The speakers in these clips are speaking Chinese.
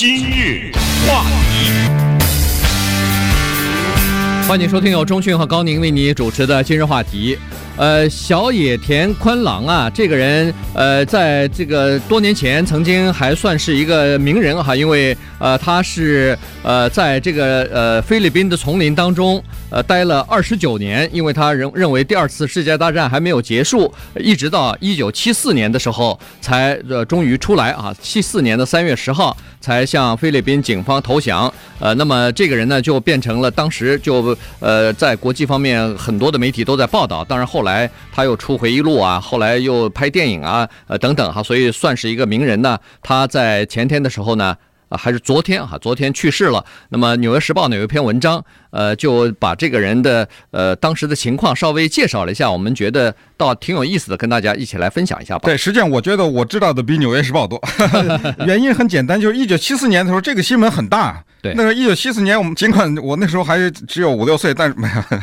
今日话题，欢迎收听由钟讯和高宁为你主持的今日话题。呃，小野田宽郎啊，这个人，呃，在这个多年前曾经还算是一个名人哈，因为呃，他是呃，在这个呃菲律宾的丛林当中呃待了二十九年，因为他认认为第二次世界大战还没有结束，一直到一九七四年的时候才呃终于出来啊，七四年的三月十号才向菲律宾警方投降。呃，那么这个人呢，就变成了当时就呃在国际方面很多的媒体都在报道，当然后来。来，他又出回忆录啊，后来又拍电影啊，呃等等哈，所以算是一个名人呢。他在前天的时候呢，啊还是昨天哈，昨天去世了。那么《纽约时报》呢有一篇文章，呃就把这个人的呃当时的情况稍微介绍了一下，我们觉得倒挺有意思的，跟大家一起来分享一下吧。对，实际上我觉得我知道的比《纽约时报》多，原因很简单，就是一九七四年的时候，这个新闻很大。对，那个一九七四年，我们尽管我那时候还只有五六岁，但是没有。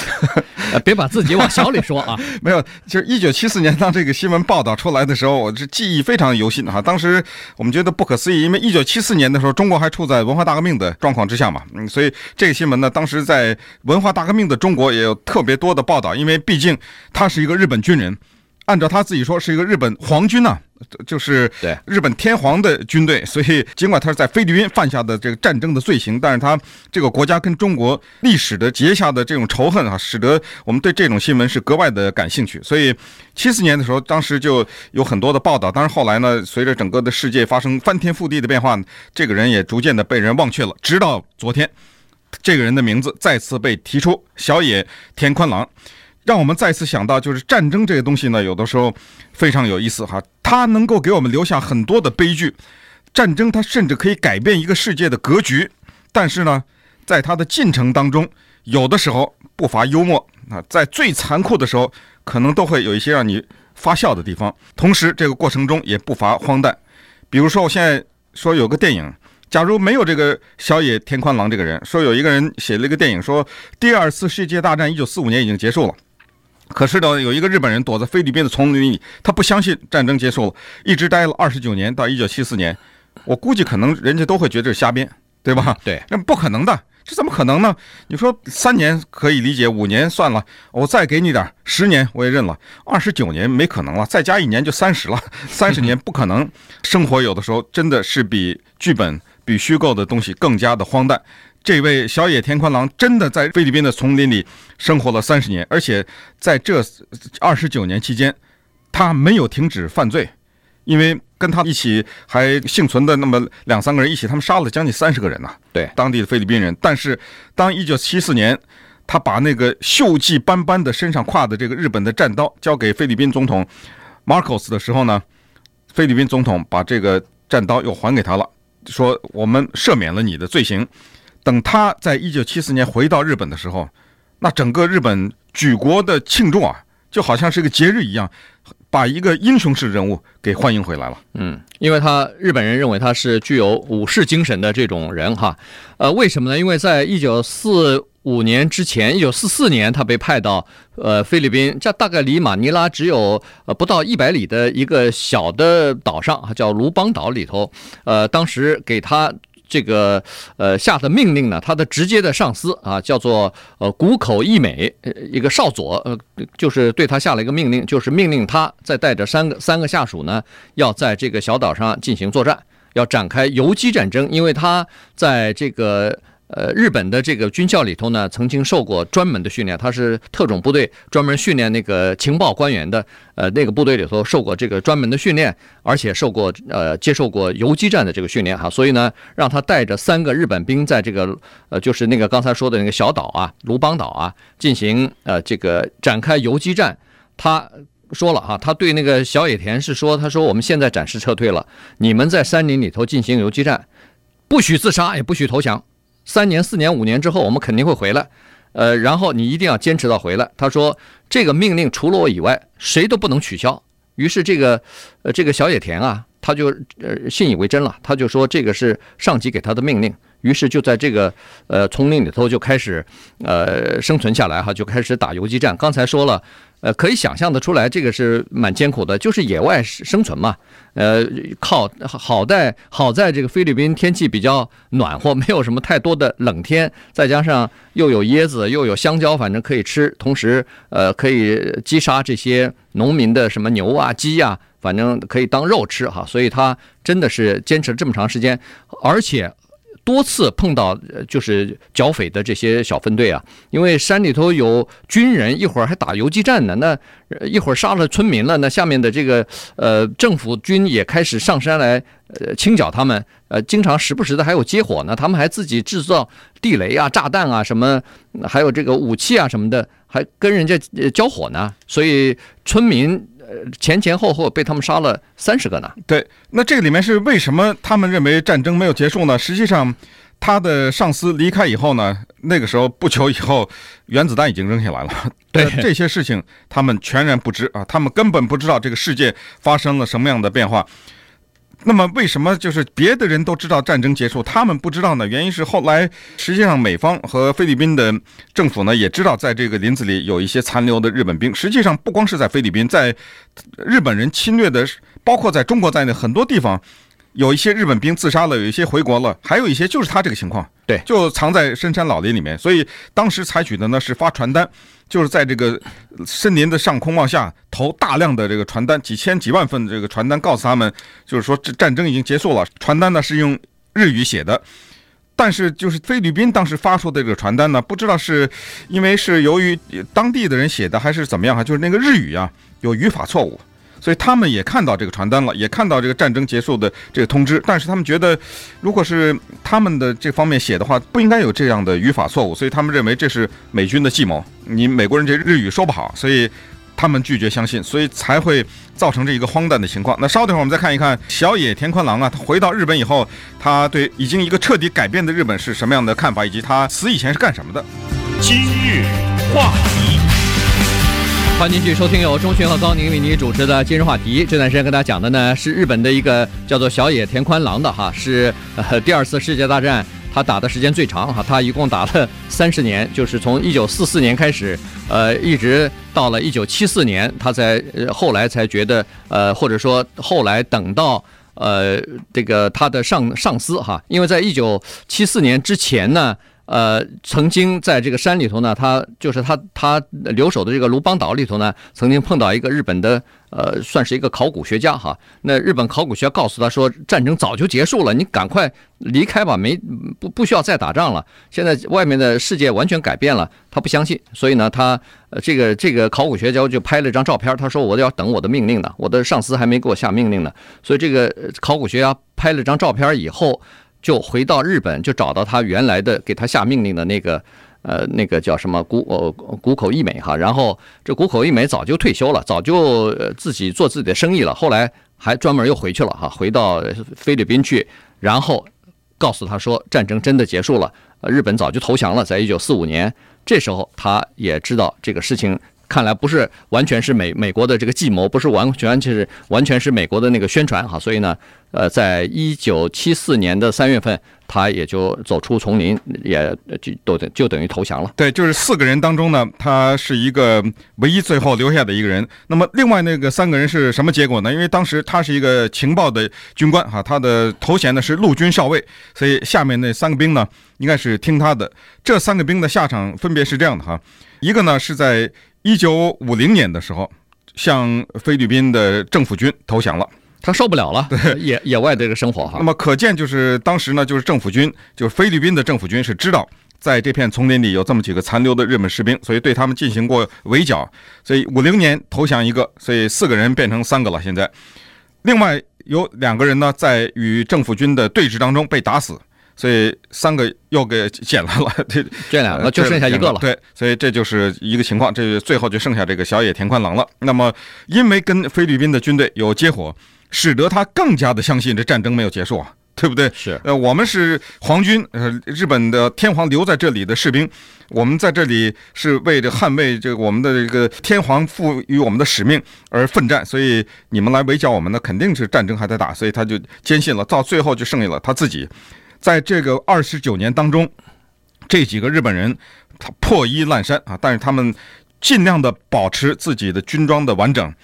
呃，别把自己往小里说啊！没有，就是一九七四年，当这个新闻报道出来的时候，我这记忆非常犹新哈。当时我们觉得不可思议，因为一九七四年的时候，中国还处在文化大革命的状况之下嘛，嗯，所以这个新闻呢，当时在文化大革命的中国也有特别多的报道，因为毕竟他是一个日本军人。按照他自己说，是一个日本皇军呐、啊，就是日本天皇的军队。所以，尽管他是在菲律宾犯下的这个战争的罪行，但是他这个国家跟中国历史的结下的这种仇恨啊，使得我们对这种新闻是格外的感兴趣。所以，七四年的时候，当时就有很多的报道。但是后来呢，随着整个的世界发生翻天覆地的变化，这个人也逐渐的被人忘却了。直到昨天，这个人的名字再次被提出，小野田宽郎。让我们再次想到，就是战争这个东西呢，有的时候非常有意思哈，它能够给我们留下很多的悲剧。战争它甚至可以改变一个世界的格局，但是呢，在它的进程当中，有的时候不乏幽默啊，在最残酷的时候，可能都会有一些让你发笑的地方。同时，这个过程中也不乏荒诞。比如说，我现在说有个电影，假如没有这个小野田宽郎这个人，说有一个人写了一个电影，说第二次世界大战一九四五年已经结束了。可是呢，有一个日本人躲在菲律宾的丛林里，他不相信战争结束了，一直待了二十九年，到一九七四年。我估计可能人家都会觉得这是瞎编，对吧？对，那不可能的，这怎么可能呢？你说三年可以理解，五年算了，我再给你点，十年我也认了，二十九年没可能了，再加一年就三十了，三十 年不可能。生活有的时候真的是比剧本、比虚构的东西更加的荒诞。这位小野田宽郎真的在菲律宾的丛林里生活了三十年，而且在这二十九年期间，他没有停止犯罪，因为跟他一起还幸存的那么两三个人一起，他们杀了将近三十个人呐。对，当地的菲律宾人。但是，当一九七四年他把那个锈迹斑斑的身上挎的这个日本的战刀交给菲律宾总统马 o s 的时候呢，菲律宾总统把这个战刀又还给他了，说我们赦免了你的罪行。等他在一九七四年回到日本的时候，那整个日本举国的庆祝啊，就好像是个节日一样，把一个英雄式人物给欢迎回来了。嗯，因为他日本人认为他是具有武士精神的这种人哈。呃，为什么呢？因为在一九四五年之前，一九四四年他被派到呃菲律宾，这大概离马尼拉只有呃不到一百里的一个小的岛上，叫卢邦岛里头。呃，当时给他。这个呃下的命令呢，他的直接的上司啊，叫做呃谷口义美，一个少佐，呃就是对他下了一个命令，就是命令他再带着三个三个下属呢，要在这个小岛上进行作战，要展开游击战争，因为他在这个。呃，日本的这个军校里头呢，曾经受过专门的训练，他是特种部队，专门训练那个情报官员的。呃，那个部队里头受过这个专门的训练，而且受过呃接受过游击战的这个训练哈，所以呢，让他带着三个日本兵在这个呃，就是那个刚才说的那个小岛啊，卢邦岛啊，进行呃这个展开游击战。他说了哈，他对那个小野田是说，他说我们现在暂时撤退了，你们在山林里头进行游击战，不许自杀，也不许投降。三年、四年、五年之后，我们肯定会回来，呃，然后你一定要坚持到回来。他说，这个命令除了我以外，谁都不能取消。于是这个，呃，这个小野田啊，他就呃信以为真了，他就说这个是上级给他的命令。于是就在这个呃丛林里头就开始呃生存下来哈，就开始打游击战。刚才说了，呃，可以想象得出来，这个是蛮艰苦的，就是野外生存嘛。呃，靠，好在好在这个菲律宾天气比较暖和，没有什么太多的冷天，再加上又有椰子，又有香蕉，反正可以吃。同时，呃，可以击杀这些农民的什么牛啊、鸡啊，反正可以当肉吃哈。所以他真的是坚持了这么长时间，而且。多次碰到就是剿匪的这些小分队啊，因为山里头有军人，一会儿还打游击战呢，那一会儿杀了村民了，那下面的这个呃政府军也开始上山来呃清剿他们，呃经常时不时的还有接火呢，他们还自己制造地雷啊、炸弹啊什么，还有这个武器啊什么的，还跟人家交火呢，所以村民。前前后后被他们杀了三十个呢。对，那这个里面是为什么他们认为战争没有结束呢？实际上，他的上司离开以后呢，那个时候不久以后，原子弹已经扔下来了。对，这些事情他们全然不知啊，他们根本不知道这个世界发生了什么样的变化。那么为什么就是别的人都知道战争结束，他们不知道呢？原因是后来实际上美方和菲律宾的政府呢也知道，在这个林子里有一些残留的日本兵。实际上不光是在菲律宾，在日本人侵略的，包括在中国在内很多地方，有一些日本兵自杀了，有一些回国了，还有一些就是他这个情况，对，就藏在深山老林里面。所以当时采取的呢是发传单。就是在这个森林的上空往下投大量的这个传单，几千几万份这个传单，告诉他们，就是说这战争已经结束了。传单呢是用日语写的，但是就是菲律宾当时发出的这个传单呢，不知道是因为是由于当地的人写的还是怎么样哈，就是那个日语啊有语法错误。所以他们也看到这个传单了，也看到这个战争结束的这个通知，但是他们觉得，如果是他们的这方面写的话，不应该有这样的语法错误，所以他们认为这是美军的计谋。你美国人这日语说不好，所以他们拒绝相信，所以才会造成这一个荒诞的情况。那稍等会儿我们再看一看小野田宽郎啊，他回到日本以后，他对已经一个彻底改变的日本是什么样的看法，以及他死以前是干什么的。今日话题。欢迎继续收听由钟迅和高宁为你主持的今日话题。这段时间跟大家讲的呢是日本的一个叫做小野田宽郎的哈，是呃第二次世界大战他打的时间最长哈，他一共打了三十年，就是从一九四四年开始，呃一直到了一九七四年，他才后来才觉得呃或者说后来等到呃这个他的上上司哈，因为在一九七四年之前呢。呃，曾经在这个山里头呢，他就是他他留守的这个卢邦岛里头呢，曾经碰到一个日本的呃，算是一个考古学家哈。那日本考古学家告诉他说，战争早就结束了，你赶快离开吧，没不不需要再打仗了。现在外面的世界完全改变了，他不相信，所以呢，他呃这个这个考古学家就拍了张照片，他说我要等我的命令呢，我的上司还没给我下命令呢。所以这个考古学家拍了张照片以后。就回到日本，就找到他原来的给他下命令的那个，呃，那个叫什么谷呃谷口义美哈。然后这谷口义美早就退休了，早就自己做自己的生意了。后来还专门又回去了哈，回到菲律宾去，然后告诉他说战争真的结束了，日本早就投降了，在一九四五年。这时候他也知道这个事情。看来不是完全是美美国的这个计谋，不是完全就是完全是美国的那个宣传哈，所以呢，呃，在一九七四年的三月份，他也就走出丛林，也就都等就等于投降了。对，就是四个人当中呢，他是一个唯一最后留下的一个人。那么另外那个三个人是什么结果呢？因为当时他是一个情报的军官哈，他的头衔呢是陆军少尉，所以下面那三个兵呢应该是听他的。这三个兵的下场分别是这样的哈，一个呢是在。一九五零年的时候，向菲律宾的政府军投降了，他受不了了，对野野外的这个生活哈。那么可见，就是当时呢，就是政府军，就是菲律宾的政府军是知道，在这片丛林里有这么几个残留的日本士兵，所以对他们进行过围剿。所以五零年投降一个，所以四个人变成三个了。现在，另外有两个人呢，在与政府军的对峙当中被打死。所以三个又给捡来了，这 这两个就剩下一个了。对，所以这就是一个情况，这最后就剩下这个小野田宽郎了。那么，因为跟菲律宾的军队有接火，使得他更加的相信这战争没有结束啊，对不对？是。呃，我们是皇军，呃，日本的天皇留在这里的士兵，我们在这里是为着捍卫这个我们的这个天皇赋予我们的使命而奋战，所以你们来围剿我们呢，肯定是战争还在打，所以他就坚信了，到最后就剩下了他自己。在这个二十九年当中，这几个日本人他破衣烂衫啊，但是他们尽量的保持自己的军装的完整。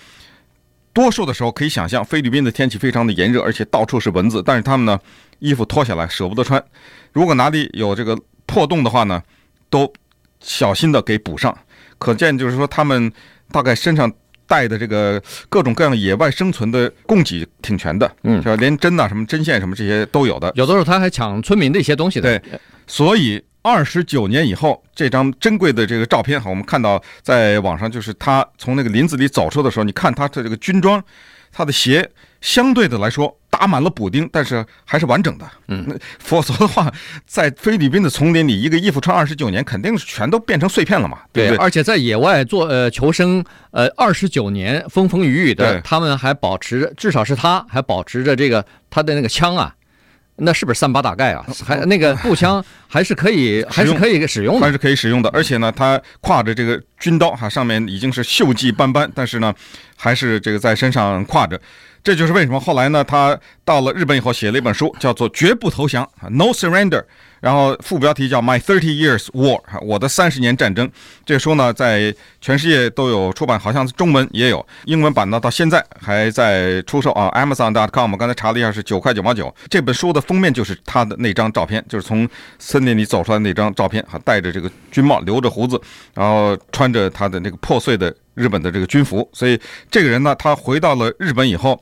多数的时候可以想象，菲律宾的天气非常的炎热，而且到处是蚊子，但是他们呢，衣服脱下来舍不得穿，如果哪里有这个破洞的话呢，都小心的给补上。可见就是说，他们大概身上带的这个各种各样野外生存的供给挺全的，嗯，是吧？连针呐、什么针线什么这些都有的。有的时候他还抢村民的一些东西的。对，所以。二十九年以后，这张珍贵的这个照片，哈，我们看到在网上，就是他从那个林子里走出的时候，你看他的这个军装，他的鞋相对的来说打满了补丁，但是还是完整的。嗯，否则的话，在菲律宾的丛林里，一个衣服穿二十九年，肯定是全都变成碎片了嘛，对不对？对，而且在野外做呃求生，呃二十九年风风雨雨的，他们还保持着，至少是他还保持着这个他的那个枪啊。那是不是三八大盖啊？还那个步枪 还是可以，还是可以使用的，还是可以使用的。而且呢，他挎着这个军刀哈，上面已经是锈迹斑斑，但是呢，还是这个在身上挎着。这就是为什么后来呢，他到了日本以后写了一本书，叫做《绝不投降》（No Surrender）。然后副标题叫《My Thirty Years War》，我的三十年战争。这个书呢，在全世界都有出版，好像中文也有英文版呢，到现在还在出售啊。Amazon.com，我刚才查了一下，是九块九毛九。这本书的封面就是他的那张照片，就是从森林里走出来那张照片，还戴着这个军帽，留着胡子，然后穿着他的那个破碎的日本的这个军服。所以这个人呢，他回到了日本以后。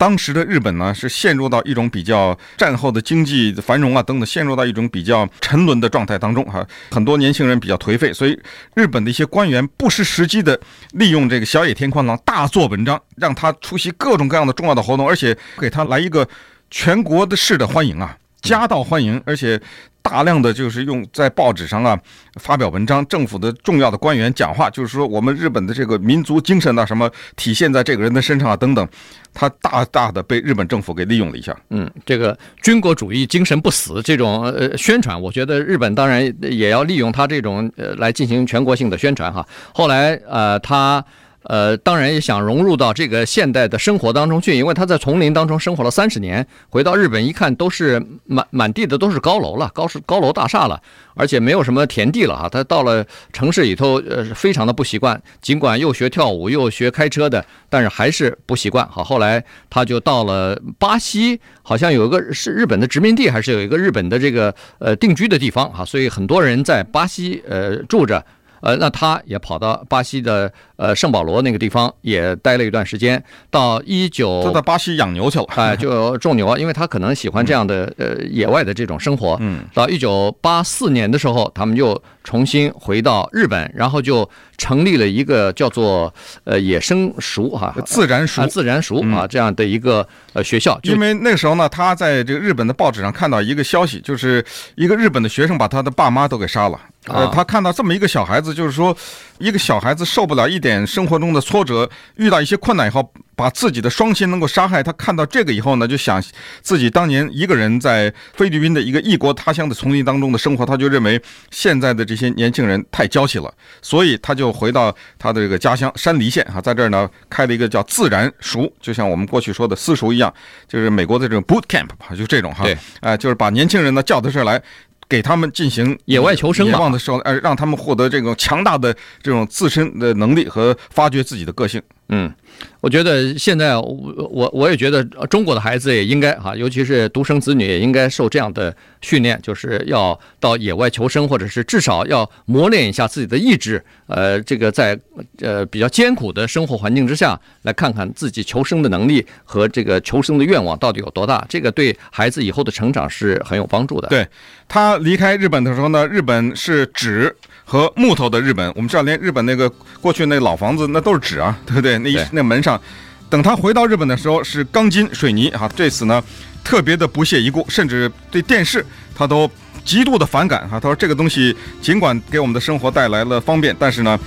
当时的日本呢，是陷入到一种比较战后的经济繁荣啊等等，陷入到一种比较沉沦的状态当中哈。很多年轻人比较颓废，所以日本的一些官员不失时机的利用这个小野天宽郎大做文章，让他出席各种各样的重要的活动，而且给他来一个全国的式的欢迎啊，夹道欢迎，而且。大量的就是用在报纸上啊发表文章，政府的重要的官员讲话，就是说我们日本的这个民族精神啊什么体现在这个人的身上啊等等，他大大的被日本政府给利用了一下。嗯，这个军国主义精神不死这种呃宣传，我觉得日本当然也要利用他这种呃来进行全国性的宣传哈。后来呃他。呃，当然也想融入到这个现代的生活当中去，因为他在丛林当中生活了三十年，回到日本一看，都是满满地的都是高楼了，高是高楼大厦了，而且没有什么田地了哈。他到了城市里头，呃，非常的不习惯。尽管又学跳舞又学开车的，但是还是不习惯。好，后来他就到了巴西，好像有一个是日本的殖民地，还是有一个日本的这个呃定居的地方哈，所以很多人在巴西呃住着。呃，那他也跑到巴西的呃圣保罗那个地方也待了一段时间，到一九他在巴西养牛去了，哎，就种牛，因为他可能喜欢这样的呃野外的这种生活。嗯，到一九八四年的时候，他们又重新回到日本，然后就成立了一个叫做呃野生塾哈，自然塾，自然塾啊这样的一个呃学校。因为那个时候呢，他在这个日本的报纸上看到一个消息，就是一个日本的学生把他的爸妈都给杀了。呃，他看到这么一个小孩子，就是说，一个小孩子受不了一点生活中的挫折，遇到一些困难以后，把自己的双亲能够杀害。他看到这个以后呢，就想自己当年一个人在菲律宾的一个异国他乡的丛林当中的生活，他就认为现在的这些年轻人太娇气了，所以他就回到他的这个家乡山梨县啊，在这儿呢开了一个叫自然塾，就像我们过去说的私塾一样，就是美国的这种 boot camp 就这种哈，对，哎，就是把年轻人呢叫到这儿来。给他们进行野外求生野望的时候，呃，让他们获得这种强大的这种自身的能力和发掘自己的个性。嗯，我觉得现在我我我也觉得中国的孩子也应该哈，尤其是独生子女也应该受这样的训练，就是要到野外求生，或者是至少要磨练一下自己的意志。呃，这个在呃比较艰苦的生活环境之下，来看看自己求生的能力和这个求生的愿望到底有多大，这个对孩子以后的成长是很有帮助的。对，他离开日本的时候呢，日本是纸和木头的日本，我们知道连日本那个过去那老房子那都是纸啊，对不对？那一那门上，等他回到日本的时候是钢筋水泥啊，对此呢特别的不屑一顾，甚至对电视他都极度的反感哈。他说这个东西尽管给我们的生活带来了方便，但是呢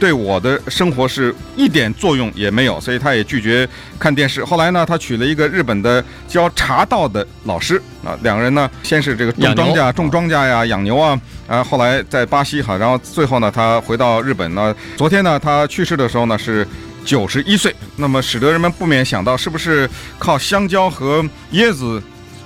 对我的生活是一点作用也没有，所以他也拒绝看电视。后来呢，他娶了一个日本的教茶道的老师啊，两个人呢先是这个种庄稼、种庄稼呀、养牛啊。啊，后来在巴西哈，然后最后呢，他回到日本呢。昨天呢，他去世的时候呢是九十一岁。那么使得人们不免想到，是不是靠香蕉和椰子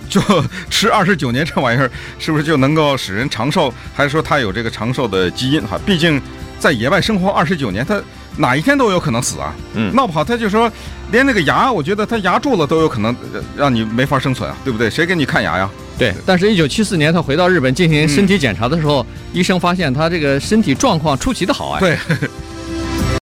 就吃二十九年这玩意儿，是不是就能够使人长寿？还是说他有这个长寿的基因哈？毕竟在野外生活二十九年，他哪一天都有可能死啊。嗯闹不好他就说，连那个牙，我觉得他牙蛀了都有可能让你没法生存啊，对不对？谁给你看牙呀？对，但是，一九七四年他回到日本进行身体检查的时候，嗯、医生发现他这个身体状况出奇的好哎。对。